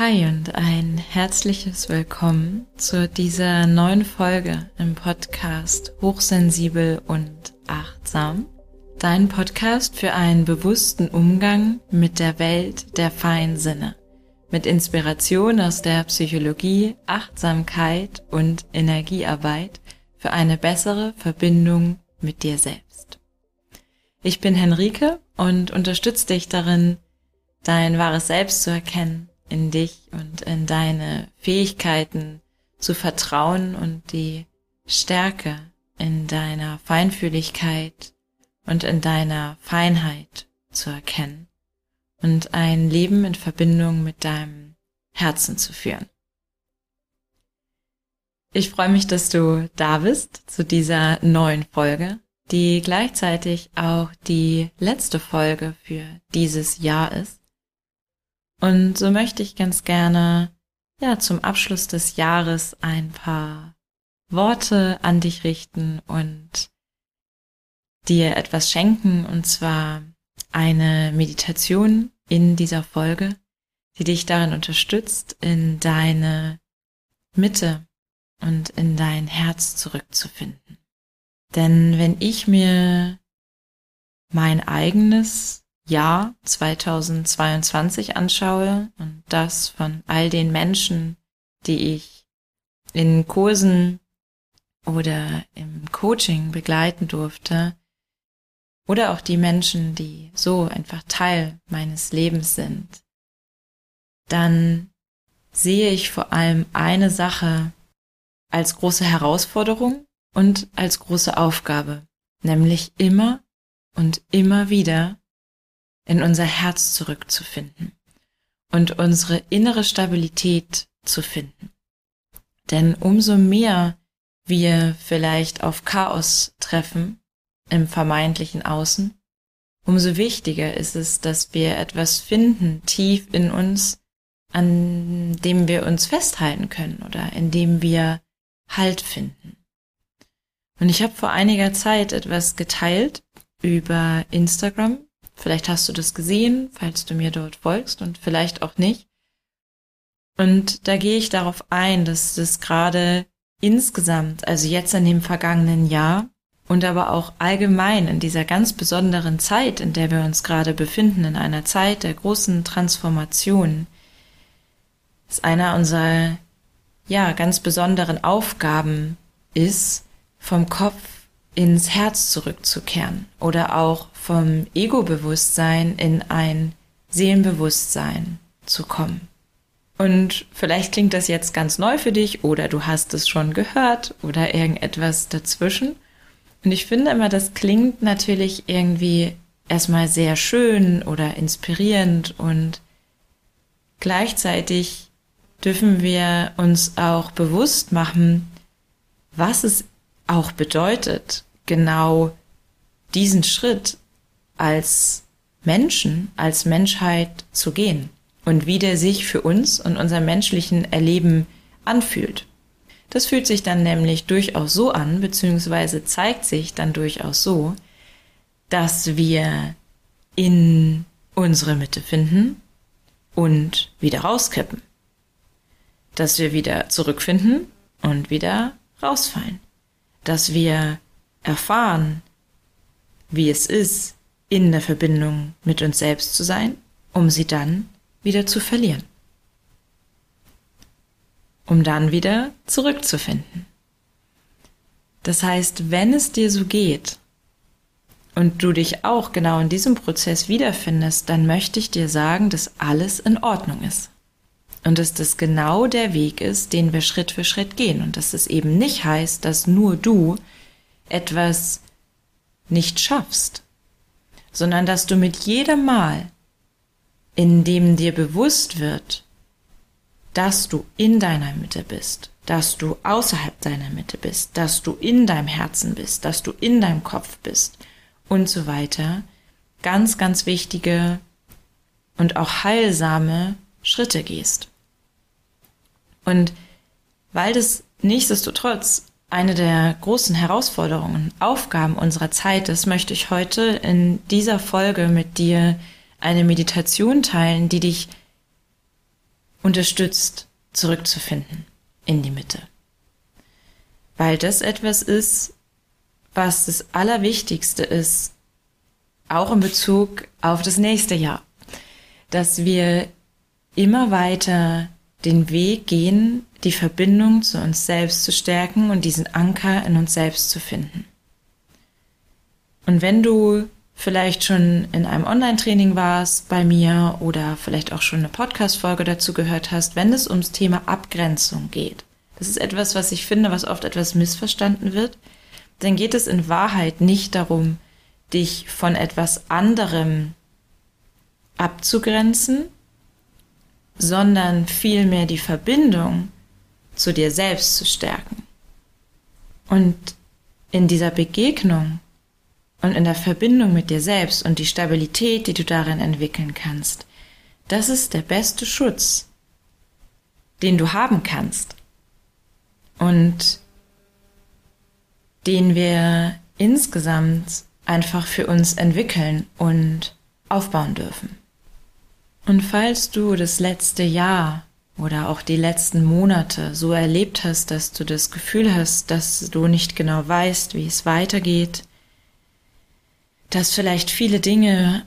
Hi und ein herzliches Willkommen zu dieser neuen Folge im Podcast Hochsensibel und Achtsam. Dein Podcast für einen bewussten Umgang mit der Welt der feinen Sinne. Mit Inspiration aus der Psychologie, Achtsamkeit und Energiearbeit für eine bessere Verbindung mit dir selbst. Ich bin Henrike und unterstütze dich darin, dein wahres Selbst zu erkennen in dich und in deine Fähigkeiten zu vertrauen und die Stärke in deiner Feinfühligkeit und in deiner Feinheit zu erkennen und ein Leben in Verbindung mit deinem Herzen zu führen. Ich freue mich, dass du da bist zu dieser neuen Folge, die gleichzeitig auch die letzte Folge für dieses Jahr ist. Und so möchte ich ganz gerne, ja, zum Abschluss des Jahres ein paar Worte an dich richten und dir etwas schenken, und zwar eine Meditation in dieser Folge, die dich darin unterstützt, in deine Mitte und in dein Herz zurückzufinden. Denn wenn ich mir mein eigenes Jahr 2022 anschaue und das von all den Menschen, die ich in Kursen oder im Coaching begleiten durfte, oder auch die Menschen, die so einfach Teil meines Lebens sind, dann sehe ich vor allem eine Sache als große Herausforderung und als große Aufgabe, nämlich immer und immer wieder in unser Herz zurückzufinden und unsere innere Stabilität zu finden. Denn umso mehr wir vielleicht auf Chaos treffen im vermeintlichen Außen, umso wichtiger ist es, dass wir etwas finden tief in uns, an dem wir uns festhalten können oder in dem wir Halt finden. Und ich habe vor einiger Zeit etwas geteilt über Instagram Vielleicht hast du das gesehen, falls du mir dort folgst und vielleicht auch nicht. Und da gehe ich darauf ein, dass das gerade insgesamt, also jetzt in dem vergangenen Jahr und aber auch allgemein in dieser ganz besonderen Zeit, in der wir uns gerade befinden, in einer Zeit der großen Transformation, ist einer unserer, ja, ganz besonderen Aufgaben ist, vom Kopf ins Herz zurückzukehren oder auch vom Ego-Bewusstsein in ein Seelenbewusstsein zu kommen. Und vielleicht klingt das jetzt ganz neu für dich oder du hast es schon gehört oder irgendetwas dazwischen. Und ich finde immer, das klingt natürlich irgendwie erstmal sehr schön oder inspirierend und gleichzeitig dürfen wir uns auch bewusst machen, was es auch bedeutet, genau diesen Schritt als Menschen, als Menschheit zu gehen und wie der sich für uns und unser menschlichen Erleben anfühlt. Das fühlt sich dann nämlich durchaus so an, beziehungsweise zeigt sich dann durchaus so, dass wir in unsere Mitte finden und wieder rauskippen. Dass wir wieder zurückfinden und wieder rausfallen. Dass wir erfahren, wie es ist, in der Verbindung mit uns selbst zu sein, um sie dann wieder zu verlieren. Um dann wieder zurückzufinden. Das heißt, wenn es dir so geht und du dich auch genau in diesem Prozess wiederfindest, dann möchte ich dir sagen, dass alles in Ordnung ist. Und dass das genau der Weg ist, den wir Schritt für Schritt gehen. Und dass es eben nicht heißt, dass nur du etwas nicht schaffst, sondern dass du mit jedem Mal, in dem dir bewusst wird, dass du in deiner Mitte bist, dass du außerhalb deiner Mitte bist, dass du in deinem Herzen bist, dass du in deinem Kopf bist und so weiter, ganz, ganz wichtige und auch heilsame Schritte gehst. Und weil das nichtsdestotrotz eine der großen Herausforderungen, Aufgaben unserer Zeit ist, möchte ich heute in dieser Folge mit dir eine Meditation teilen, die dich unterstützt zurückzufinden in die Mitte. Weil das etwas ist, was das Allerwichtigste ist, auch in Bezug auf das nächste Jahr, dass wir immer weiter den Weg gehen, die Verbindung zu uns selbst zu stärken und diesen Anker in uns selbst zu finden. Und wenn du vielleicht schon in einem Online-Training warst bei mir oder vielleicht auch schon eine Podcast-Folge dazu gehört hast, wenn es ums Thema Abgrenzung geht. Das ist etwas, was ich finde, was oft etwas missverstanden wird. Dann geht es in Wahrheit nicht darum, dich von etwas anderem abzugrenzen, sondern vielmehr die Verbindung zu dir selbst zu stärken. Und in dieser Begegnung und in der Verbindung mit dir selbst und die Stabilität, die du darin entwickeln kannst, das ist der beste Schutz, den du haben kannst und den wir insgesamt einfach für uns entwickeln und aufbauen dürfen. Und falls du das letzte Jahr oder auch die letzten Monate so erlebt hast, dass du das Gefühl hast, dass du nicht genau weißt, wie es weitergeht, dass vielleicht viele Dinge,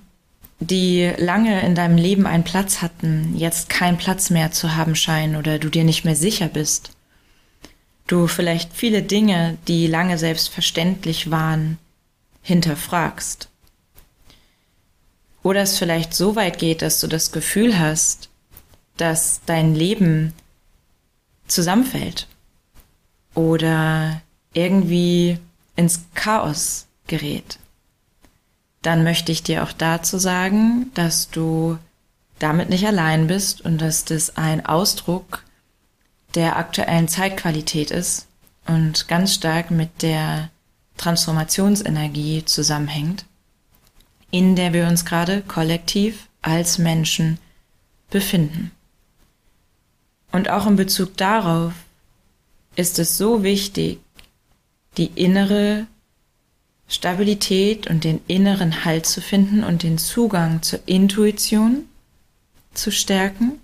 die lange in deinem Leben einen Platz hatten, jetzt keinen Platz mehr zu haben scheinen oder du dir nicht mehr sicher bist. Du vielleicht viele Dinge, die lange selbstverständlich waren, hinterfragst. Oder es vielleicht so weit geht, dass du das Gefühl hast, dass dein Leben zusammenfällt oder irgendwie ins Chaos gerät dann möchte ich dir auch dazu sagen, dass du damit nicht allein bist und dass das ein Ausdruck der aktuellen Zeitqualität ist und ganz stark mit der Transformationsenergie zusammenhängt, in der wir uns gerade kollektiv als Menschen befinden. Und auch in Bezug darauf ist es so wichtig, die innere Stabilität und den inneren Halt zu finden und den Zugang zur Intuition zu stärken,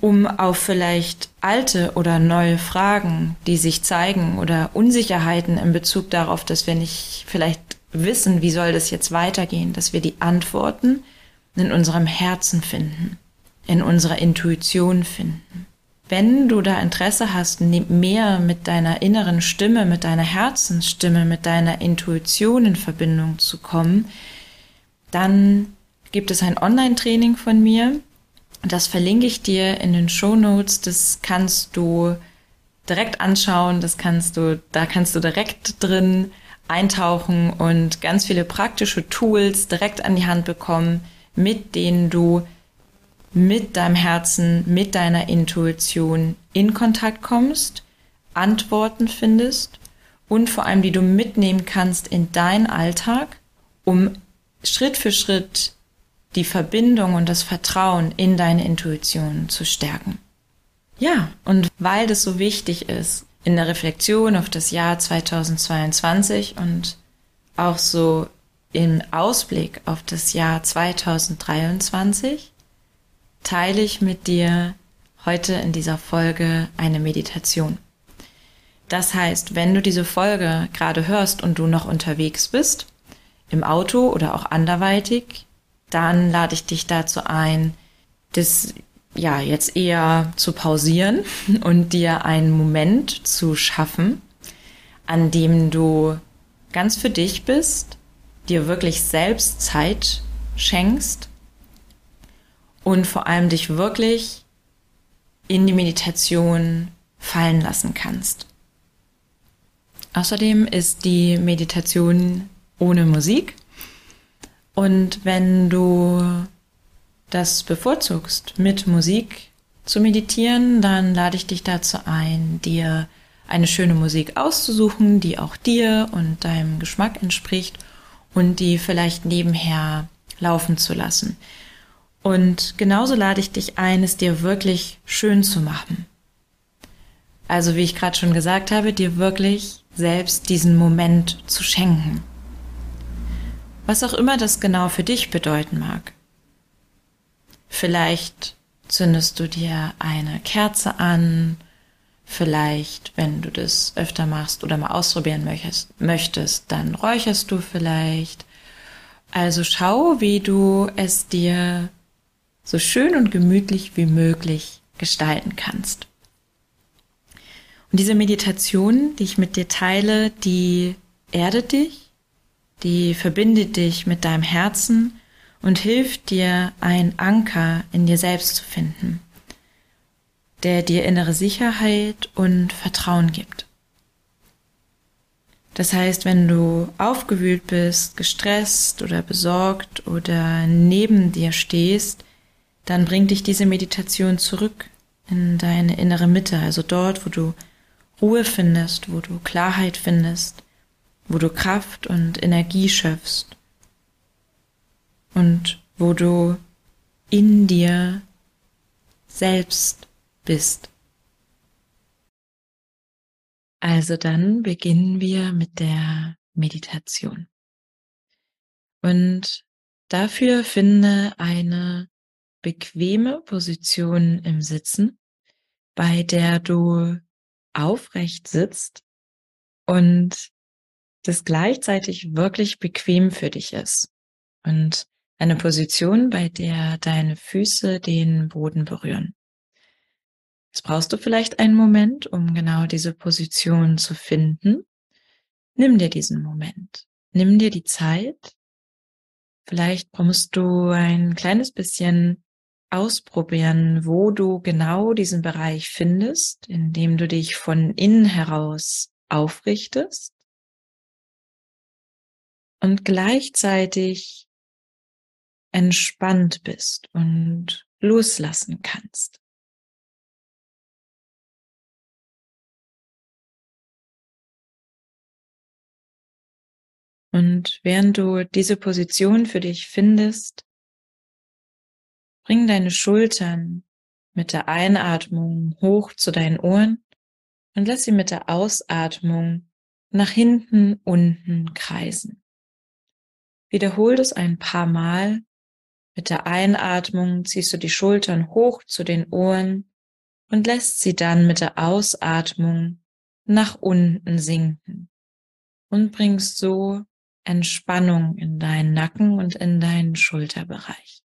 um auf vielleicht alte oder neue Fragen, die sich zeigen oder Unsicherheiten in Bezug darauf, dass wir nicht vielleicht wissen, wie soll das jetzt weitergehen, dass wir die Antworten in unserem Herzen finden, in unserer Intuition finden wenn du da Interesse hast, mehr mit deiner inneren Stimme, mit deiner Herzensstimme, mit deiner Intuition in Verbindung zu kommen, dann gibt es ein Online-Training von mir. Das verlinke ich dir in den Show Notes. Das kannst du direkt anschauen. Das kannst du, da kannst du direkt drin eintauchen und ganz viele praktische Tools direkt an die Hand bekommen, mit denen du mit deinem Herzen, mit deiner Intuition in Kontakt kommst, Antworten findest und vor allem, die du mitnehmen kannst in deinen Alltag, um Schritt für Schritt die Verbindung und das Vertrauen in deine Intuition zu stärken. Ja, und weil das so wichtig ist in der Reflexion auf das Jahr 2022 und auch so im Ausblick auf das Jahr 2023, teile ich mit dir heute in dieser Folge eine Meditation. Das heißt, wenn du diese Folge gerade hörst und du noch unterwegs bist, im Auto oder auch anderweitig, dann lade ich dich dazu ein, das ja jetzt eher zu pausieren und dir einen Moment zu schaffen, an dem du ganz für dich bist, dir wirklich selbst Zeit schenkst und vor allem dich wirklich in die Meditation fallen lassen kannst. Außerdem ist die Meditation ohne Musik und wenn du das bevorzugst, mit Musik zu meditieren, dann lade ich dich dazu ein, dir eine schöne Musik auszusuchen, die auch dir und deinem Geschmack entspricht und die vielleicht nebenher laufen zu lassen. Und genauso lade ich dich ein, es dir wirklich schön zu machen. Also wie ich gerade schon gesagt habe, dir wirklich selbst diesen Moment zu schenken. Was auch immer das genau für dich bedeuten mag. Vielleicht zündest du dir eine Kerze an. Vielleicht, wenn du das öfter machst oder mal ausprobieren möchtest, dann räucherst du vielleicht. Also schau, wie du es dir so schön und gemütlich wie möglich gestalten kannst. Und diese Meditation, die ich mit dir teile, die erdet dich, die verbindet dich mit deinem Herzen und hilft dir, einen Anker in dir selbst zu finden, der dir innere Sicherheit und Vertrauen gibt. Das heißt, wenn du aufgewühlt bist, gestresst oder besorgt oder neben dir stehst, dann bringt dich diese Meditation zurück in deine innere Mitte, also dort, wo du Ruhe findest, wo du Klarheit findest, wo du Kraft und Energie schöpfst und wo du in dir selbst bist. Also dann beginnen wir mit der Meditation. Und dafür finde eine bequeme Position im Sitzen, bei der du aufrecht sitzt und das gleichzeitig wirklich bequem für dich ist. Und eine Position, bei der deine Füße den Boden berühren. Jetzt brauchst du vielleicht einen Moment, um genau diese Position zu finden. Nimm dir diesen Moment. Nimm dir die Zeit. Vielleicht musst du ein kleines bisschen ausprobieren, wo du genau diesen Bereich findest, indem du dich von innen heraus aufrichtest und gleichzeitig entspannt bist und loslassen kannst. Und während du diese Position für dich findest, Bring deine Schultern mit der Einatmung hoch zu deinen Ohren und lass sie mit der Ausatmung nach hinten unten kreisen. Wiederhol das ein paar Mal. Mit der Einatmung ziehst du die Schultern hoch zu den Ohren und lässt sie dann mit der Ausatmung nach unten sinken und bringst so Entspannung in deinen Nacken und in deinen Schulterbereich.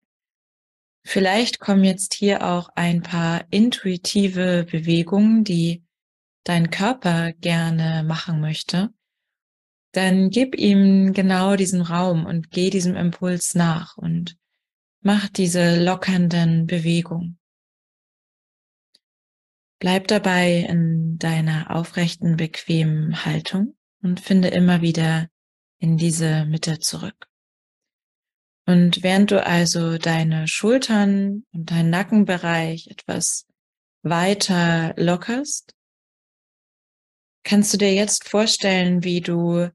Vielleicht kommen jetzt hier auch ein paar intuitive Bewegungen, die dein Körper gerne machen möchte. Dann gib ihm genau diesen Raum und geh diesem Impuls nach und mach diese lockernden Bewegungen. Bleib dabei in deiner aufrechten, bequemen Haltung und finde immer wieder in diese Mitte zurück. Und während du also deine Schultern und deinen Nackenbereich etwas weiter lockerst, kannst du dir jetzt vorstellen, wie du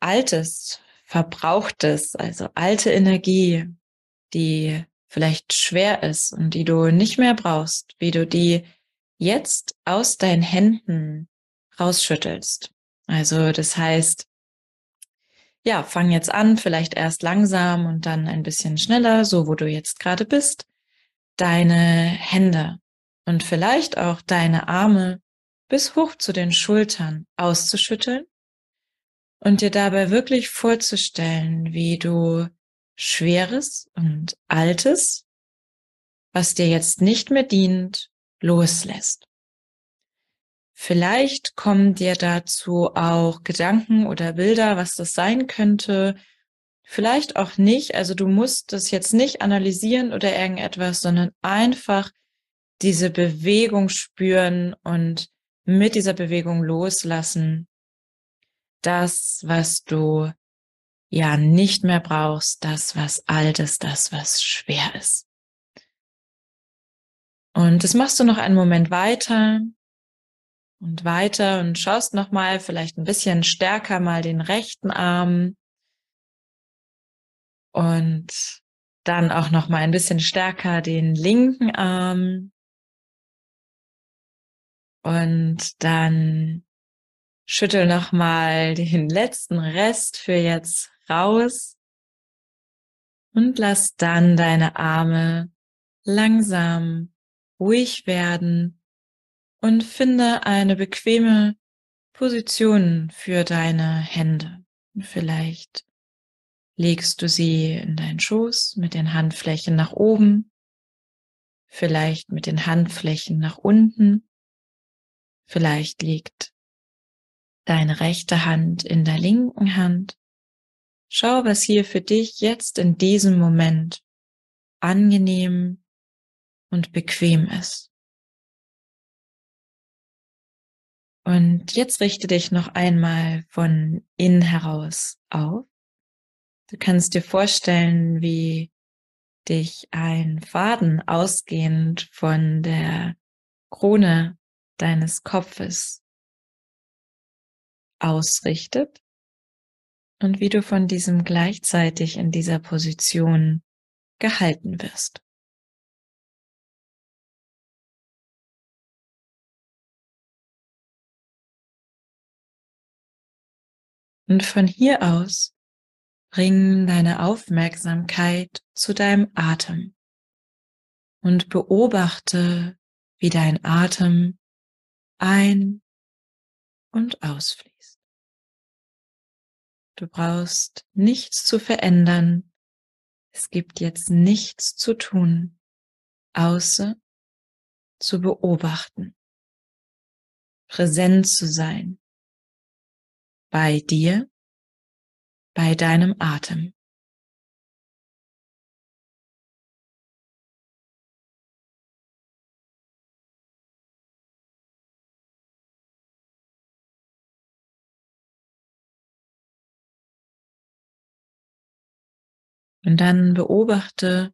altes, verbrauchtes, also alte Energie, die vielleicht schwer ist und die du nicht mehr brauchst, wie du die jetzt aus deinen Händen rausschüttelst. Also das heißt, ja, fang jetzt an, vielleicht erst langsam und dann ein bisschen schneller, so wo du jetzt gerade bist, deine Hände und vielleicht auch deine Arme bis hoch zu den Schultern auszuschütteln und dir dabei wirklich vorzustellen, wie du Schweres und Altes, was dir jetzt nicht mehr dient, loslässt. Vielleicht kommen dir dazu auch Gedanken oder Bilder, was das sein könnte. Vielleicht auch nicht. Also du musst das jetzt nicht analysieren oder irgendetwas, sondern einfach diese Bewegung spüren und mit dieser Bewegung loslassen. Das, was du ja nicht mehr brauchst, das, was alt ist, das, was schwer ist. Und das machst du noch einen Moment weiter und weiter und schaust nochmal vielleicht ein bisschen stärker mal den rechten Arm und dann auch nochmal ein bisschen stärker den linken Arm und dann schüttel nochmal den letzten Rest für jetzt raus und lass dann deine Arme langsam ruhig werden und finde eine bequeme Position für deine Hände. Vielleicht legst du sie in deinen Schoß mit den Handflächen nach oben, vielleicht mit den Handflächen nach unten, vielleicht liegt deine rechte Hand in der linken Hand. Schau, was hier für dich jetzt in diesem Moment angenehm und bequem ist. Und jetzt richte dich noch einmal von innen heraus auf. Du kannst dir vorstellen, wie dich ein Faden ausgehend von der Krone deines Kopfes ausrichtet und wie du von diesem gleichzeitig in dieser Position gehalten wirst. Und von hier aus bring deine Aufmerksamkeit zu deinem Atem und beobachte, wie dein Atem ein- und ausfließt. Du brauchst nichts zu verändern. Es gibt jetzt nichts zu tun, außer zu beobachten, präsent zu sein bei dir, bei deinem Atem. Und dann beobachte,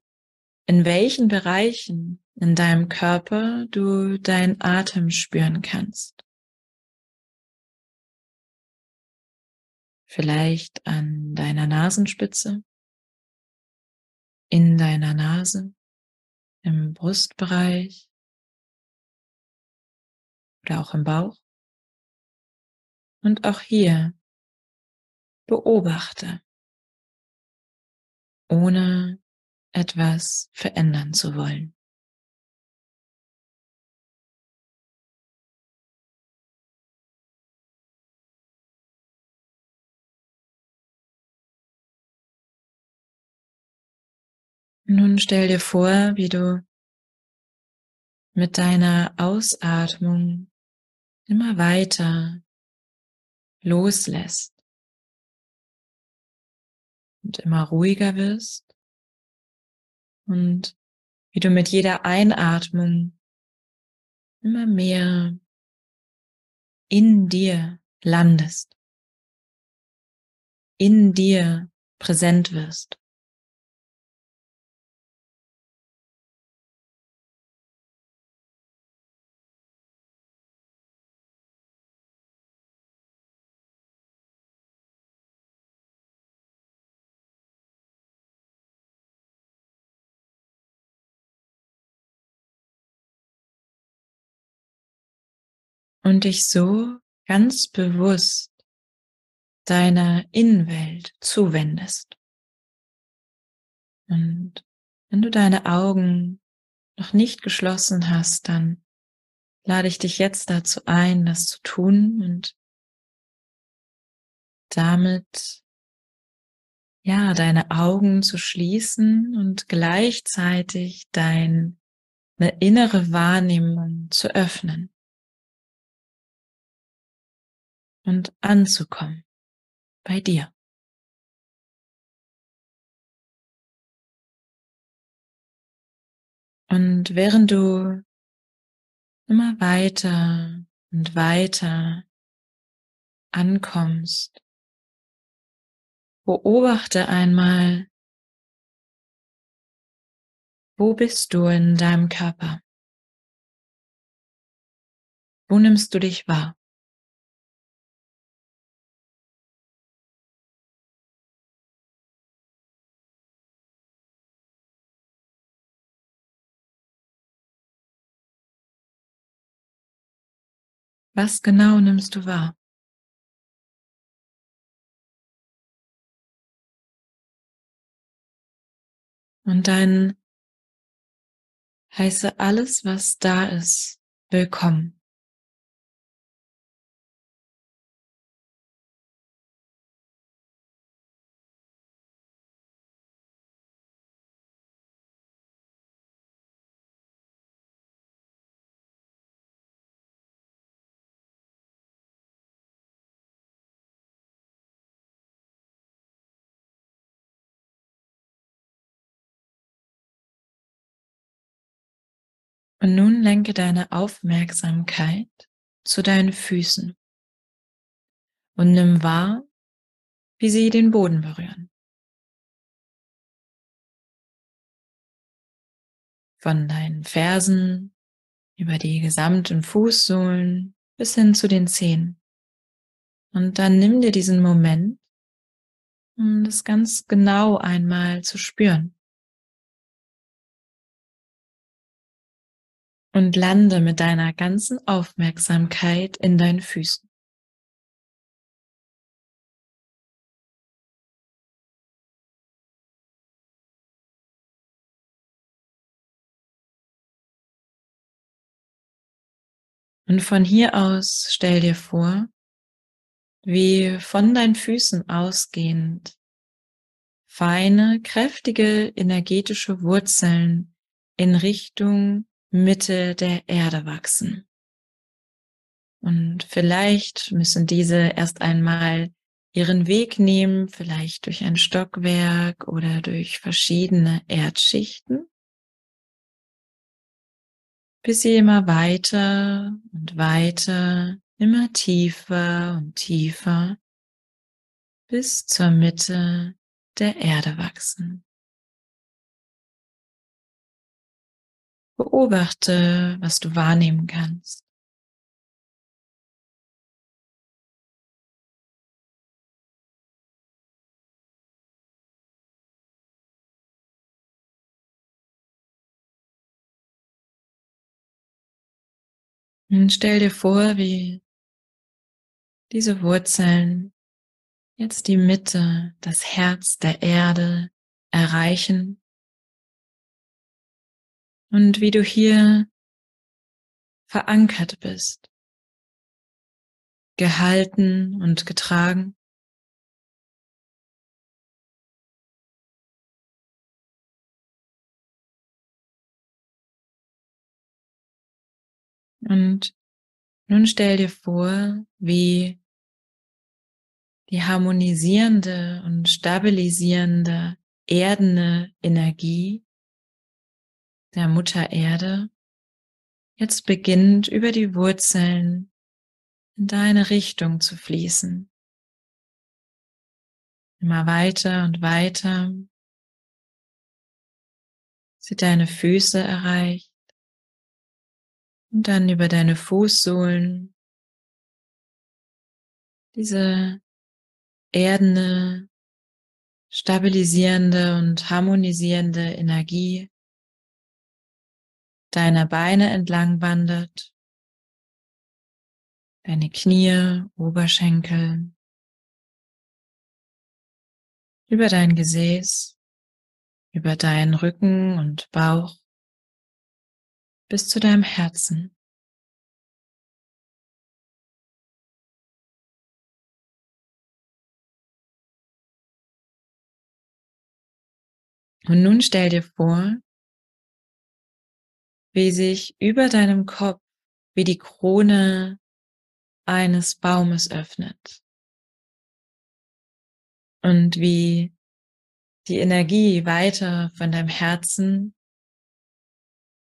in welchen Bereichen in deinem Körper du deinen Atem spüren kannst. vielleicht an deiner Nasenspitze, in deiner Nase, im Brustbereich oder auch im Bauch. Und auch hier beobachte, ohne etwas verändern zu wollen. Nun stell dir vor, wie du mit deiner Ausatmung immer weiter loslässt und immer ruhiger wirst und wie du mit jeder Einatmung immer mehr in dir landest, in dir präsent wirst. Und dich so ganz bewusst deiner Innenwelt zuwendest. Und wenn du deine Augen noch nicht geschlossen hast, dann lade ich dich jetzt dazu ein, das zu tun und damit ja deine Augen zu schließen und gleichzeitig deine innere Wahrnehmung zu öffnen. Und anzukommen bei dir. Und während du immer weiter und weiter ankommst, beobachte einmal, wo bist du in deinem Körper? Wo nimmst du dich wahr? Was genau nimmst du wahr? Und dein heiße alles, was da ist, willkommen. Und nun lenke deine Aufmerksamkeit zu deinen Füßen und nimm wahr, wie sie den Boden berühren. Von deinen Fersen über die gesamten Fußsohlen bis hin zu den Zehen. Und dann nimm dir diesen Moment, um das ganz genau einmal zu spüren. Und lande mit deiner ganzen Aufmerksamkeit in deinen Füßen. Und von hier aus stell dir vor, wie von deinen Füßen ausgehend feine, kräftige, energetische Wurzeln in Richtung Mitte der Erde wachsen. Und vielleicht müssen diese erst einmal ihren Weg nehmen, vielleicht durch ein Stockwerk oder durch verschiedene Erdschichten, bis sie immer weiter und weiter, immer tiefer und tiefer bis zur Mitte der Erde wachsen. Beobachte, was du wahrnehmen kannst. Und stell dir vor, wie diese Wurzeln jetzt die Mitte, das Herz der Erde erreichen und wie du hier verankert bist, gehalten und getragen. Und nun stell dir vor, wie die harmonisierende und stabilisierende erdene Energie der Mutter Erde jetzt beginnt über die Wurzeln in deine Richtung zu fließen. Immer weiter und weiter. Sie deine Füße erreicht und dann über deine Fußsohlen diese erdene, stabilisierende und harmonisierende Energie deiner Beine entlang wandert, deine Knie, Oberschenkel, über dein Gesäß, über deinen Rücken und Bauch bis zu deinem Herzen. Und nun stell dir vor, wie sich über deinem Kopf wie die Krone eines Baumes öffnet und wie die Energie weiter von deinem Herzen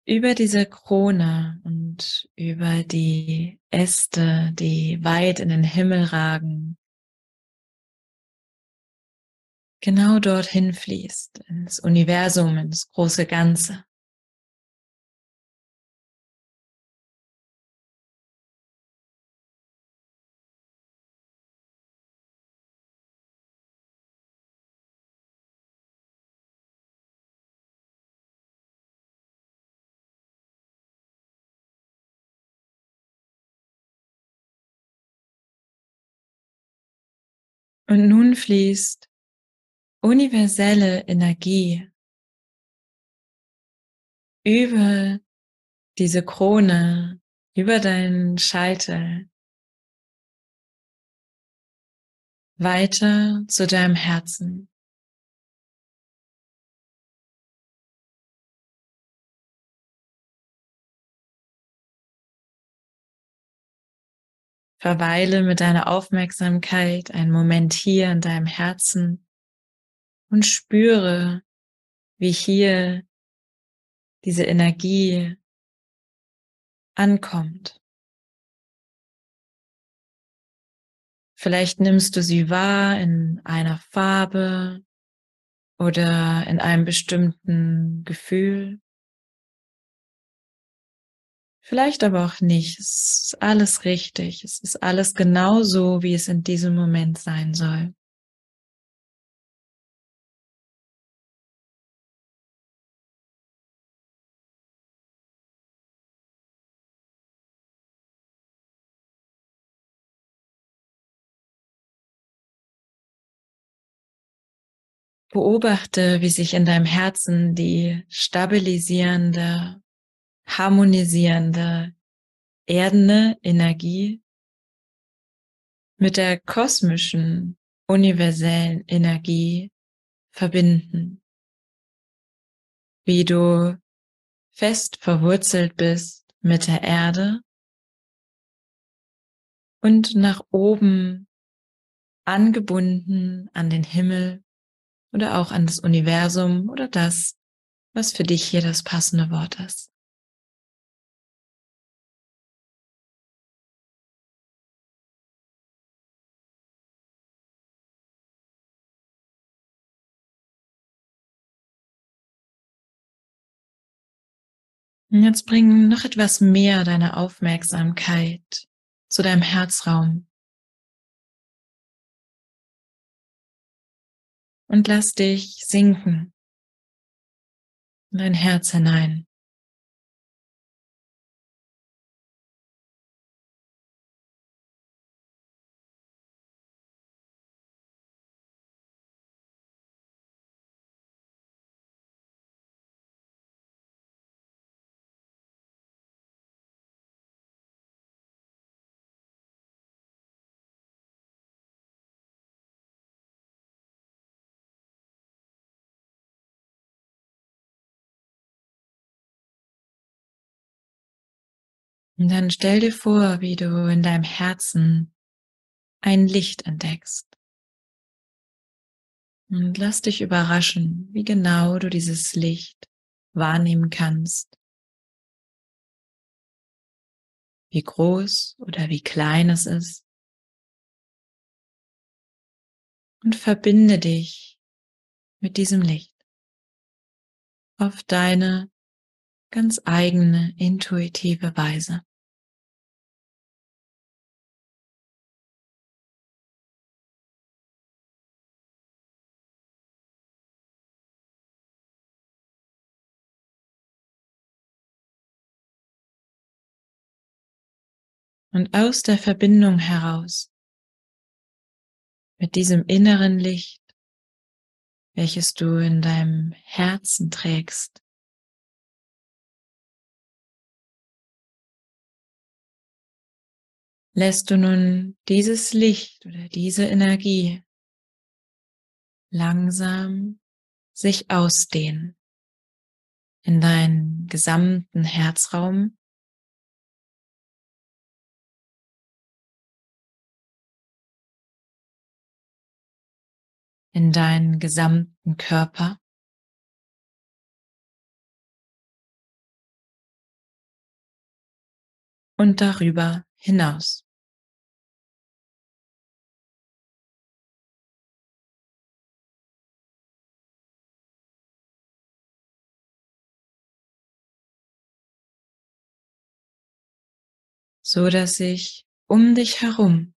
über diese Krone und über die Äste, die weit in den Himmel ragen, genau dorthin fließt, ins Universum, ins große Ganze. Und nun fließt universelle Energie über diese Krone, über deinen Scheitel, weiter zu deinem Herzen. Verweile mit deiner Aufmerksamkeit einen Moment hier in deinem Herzen und spüre, wie hier diese Energie ankommt. Vielleicht nimmst du sie wahr in einer Farbe oder in einem bestimmten Gefühl. Vielleicht aber auch nicht. Es ist alles richtig. Es ist alles genau so, wie es in diesem Moment sein soll. Beobachte, wie sich in deinem Herzen die stabilisierende harmonisierende, erdende Energie mit der kosmischen, universellen Energie verbinden. Wie du fest verwurzelt bist mit der Erde und nach oben angebunden an den Himmel oder auch an das Universum oder das, was für dich hier das passende Wort ist. Jetzt bring noch etwas mehr deine Aufmerksamkeit zu deinem Herzraum. Und lass dich sinken in dein Herz hinein. Und dann stell dir vor, wie du in deinem Herzen ein Licht entdeckst. Und lass dich überraschen, wie genau du dieses Licht wahrnehmen kannst. Wie groß oder wie klein es ist. Und verbinde dich mit diesem Licht auf deine ganz eigene intuitive Weise. Und aus der Verbindung heraus mit diesem inneren Licht, welches du in deinem Herzen trägst, lässt du nun dieses Licht oder diese Energie langsam sich ausdehnen in deinen gesamten Herzraum in deinen gesamten Körper. Und darüber hinaus. so dass sich um dich herum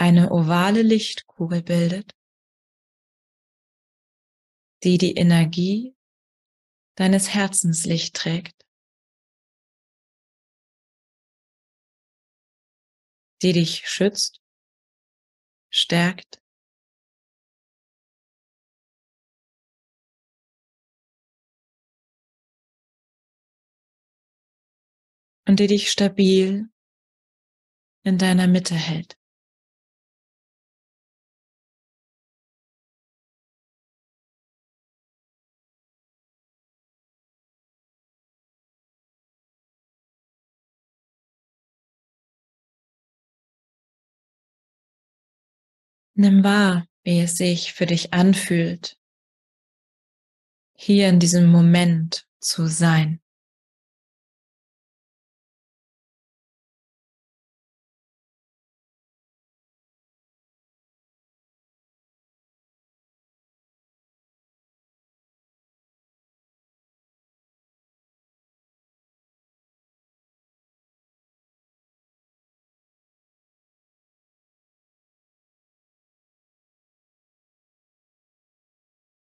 eine ovale Lichtkugel bildet, die die Energie deines Herzenslicht trägt, die dich schützt, stärkt, und die dich stabil in deiner Mitte hält. Nimm wahr, wie es sich für dich anfühlt, hier in diesem Moment zu sein.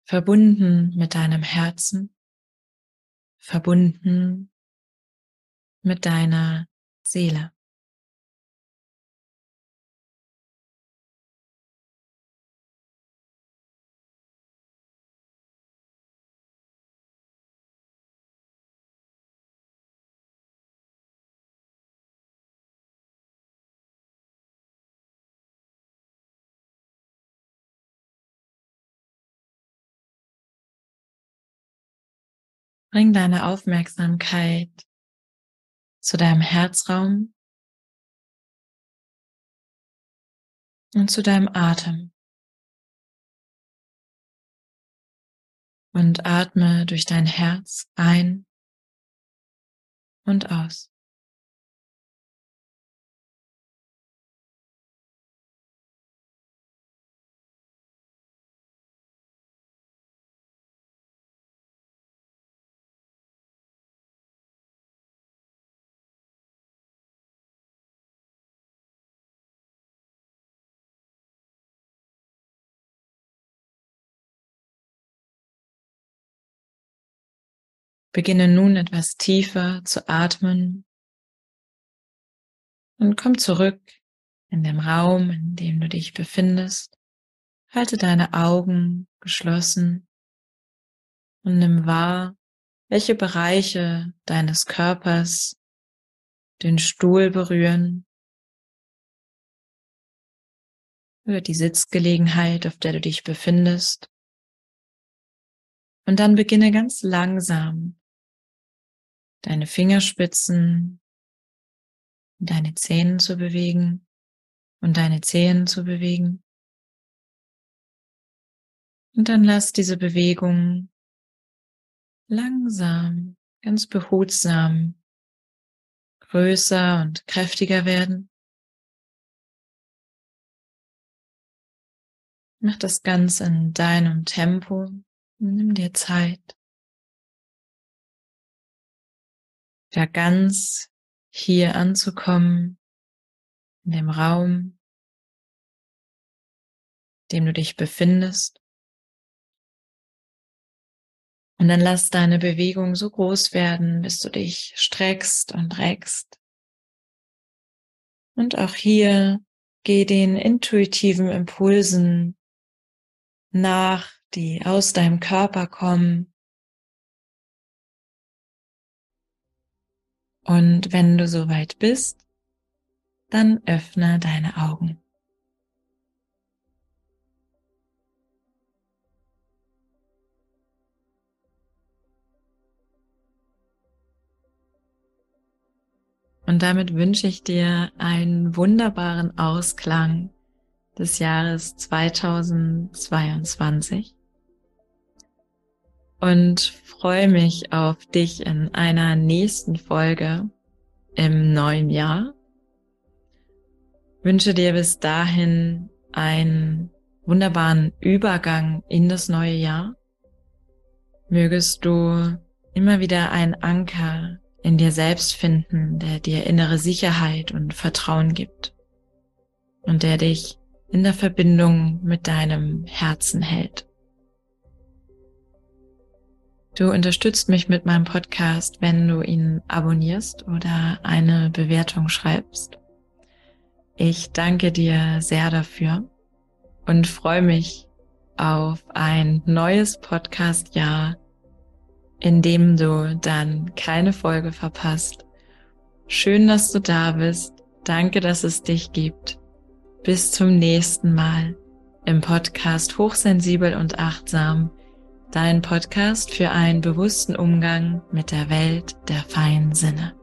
Verbunden mit deinem Herzen, verbunden mit deiner Seele. Bring deine Aufmerksamkeit zu deinem Herzraum und zu deinem Atem. Und atme durch dein Herz ein und aus. Beginne nun etwas tiefer zu atmen und komm zurück in den Raum, in dem du dich befindest. Halte deine Augen geschlossen und nimm wahr, welche Bereiche deines Körpers den Stuhl berühren oder die Sitzgelegenheit, auf der du dich befindest. Und dann beginne ganz langsam deine Fingerspitzen, deine Zähne zu bewegen und deine Zehen zu bewegen. Und dann lass diese Bewegung langsam, ganz behutsam größer und kräftiger werden. Mach das ganz in deinem Tempo. Nimm dir Zeit. Da ganz hier anzukommen, in dem Raum, in dem du dich befindest. Und dann lass deine Bewegung so groß werden, bis du dich streckst und reckst. Und auch hier geh den intuitiven Impulsen nach, die aus deinem Körper kommen. Und wenn du soweit bist, dann öffne deine Augen. Und damit wünsche ich dir einen wunderbaren Ausklang des Jahres 2022 und freue mich auf dich in einer nächsten Folge im neuen Jahr. Wünsche dir bis dahin einen wunderbaren Übergang in das neue Jahr. Mögest du immer wieder einen Anker in dir selbst finden, der dir innere Sicherheit und Vertrauen gibt und der dich in der Verbindung mit deinem Herzen hält. Du unterstützt mich mit meinem Podcast, wenn du ihn abonnierst oder eine Bewertung schreibst. Ich danke dir sehr dafür und freue mich auf ein neues Podcast-Jahr, in dem du dann keine Folge verpasst Schön, dass du da bist. Danke, dass es dich gibt. Bis zum nächsten Mal im Podcast Hochsensibel und Achtsam, dein Podcast für einen bewussten Umgang mit der Welt der feinen Sinne.